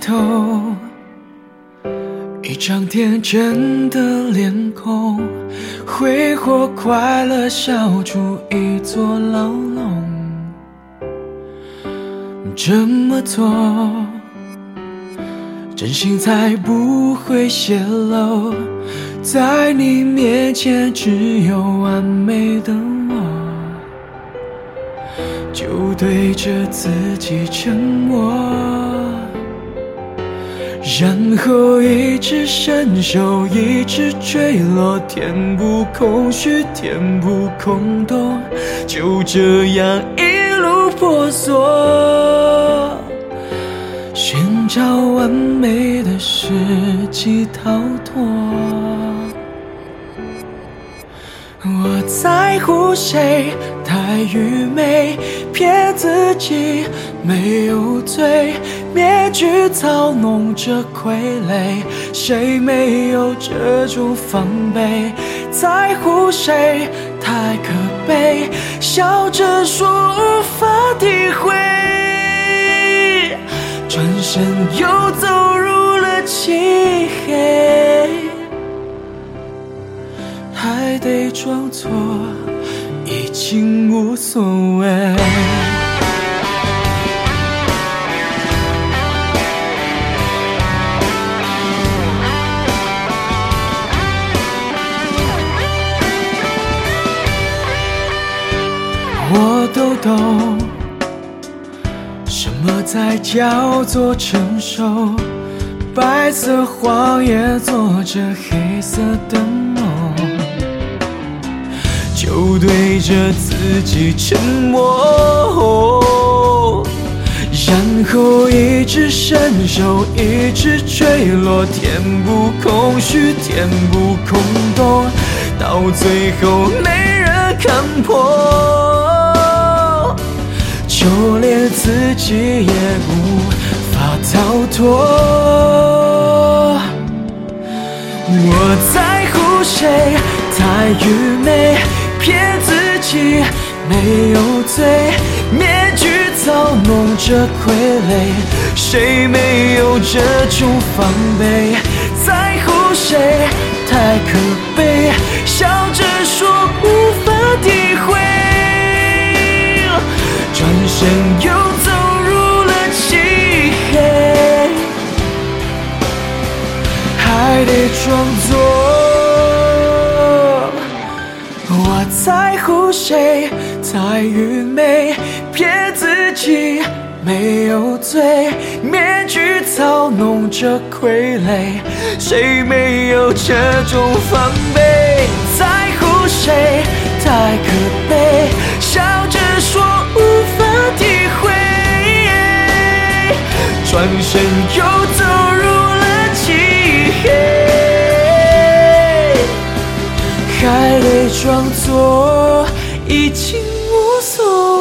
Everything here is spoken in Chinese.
头，一张天真的脸孔，挥霍快乐，笑出一座牢笼。这么做，真心才不会泄露。在你面前，只有完美的我，就对着自己沉默，然后一直伸手，一直坠落，填补空虚，填补空洞，就这样一路婆娑，寻找完美的时机逃脱。我在乎谁？太愚昧，骗自己没有罪，面具操弄着傀儡，谁没有这种防备？在乎谁？太可悲，笑着说无法体会，转身又走入了漆黑。还得装作已经无所谓。才叫做成熟？白色谎言做着黑色的梦。就对着自己沉默，然后一直伸手，一直坠落，填补空虚，填补空洞，到最后没人看破，就连自己也无法逃脱。我在乎谁？太愚昧。骗自己没有罪，面具操弄着傀儡，谁没有这种防备？在乎谁？太可悲，笑着还得装作。我在乎谁？太愚昧，骗自己没有罪，面具操弄着傀儡，谁没有这种防备？在乎谁？太可悲，笑着说无法体会，转身又走入装作已经无所谓。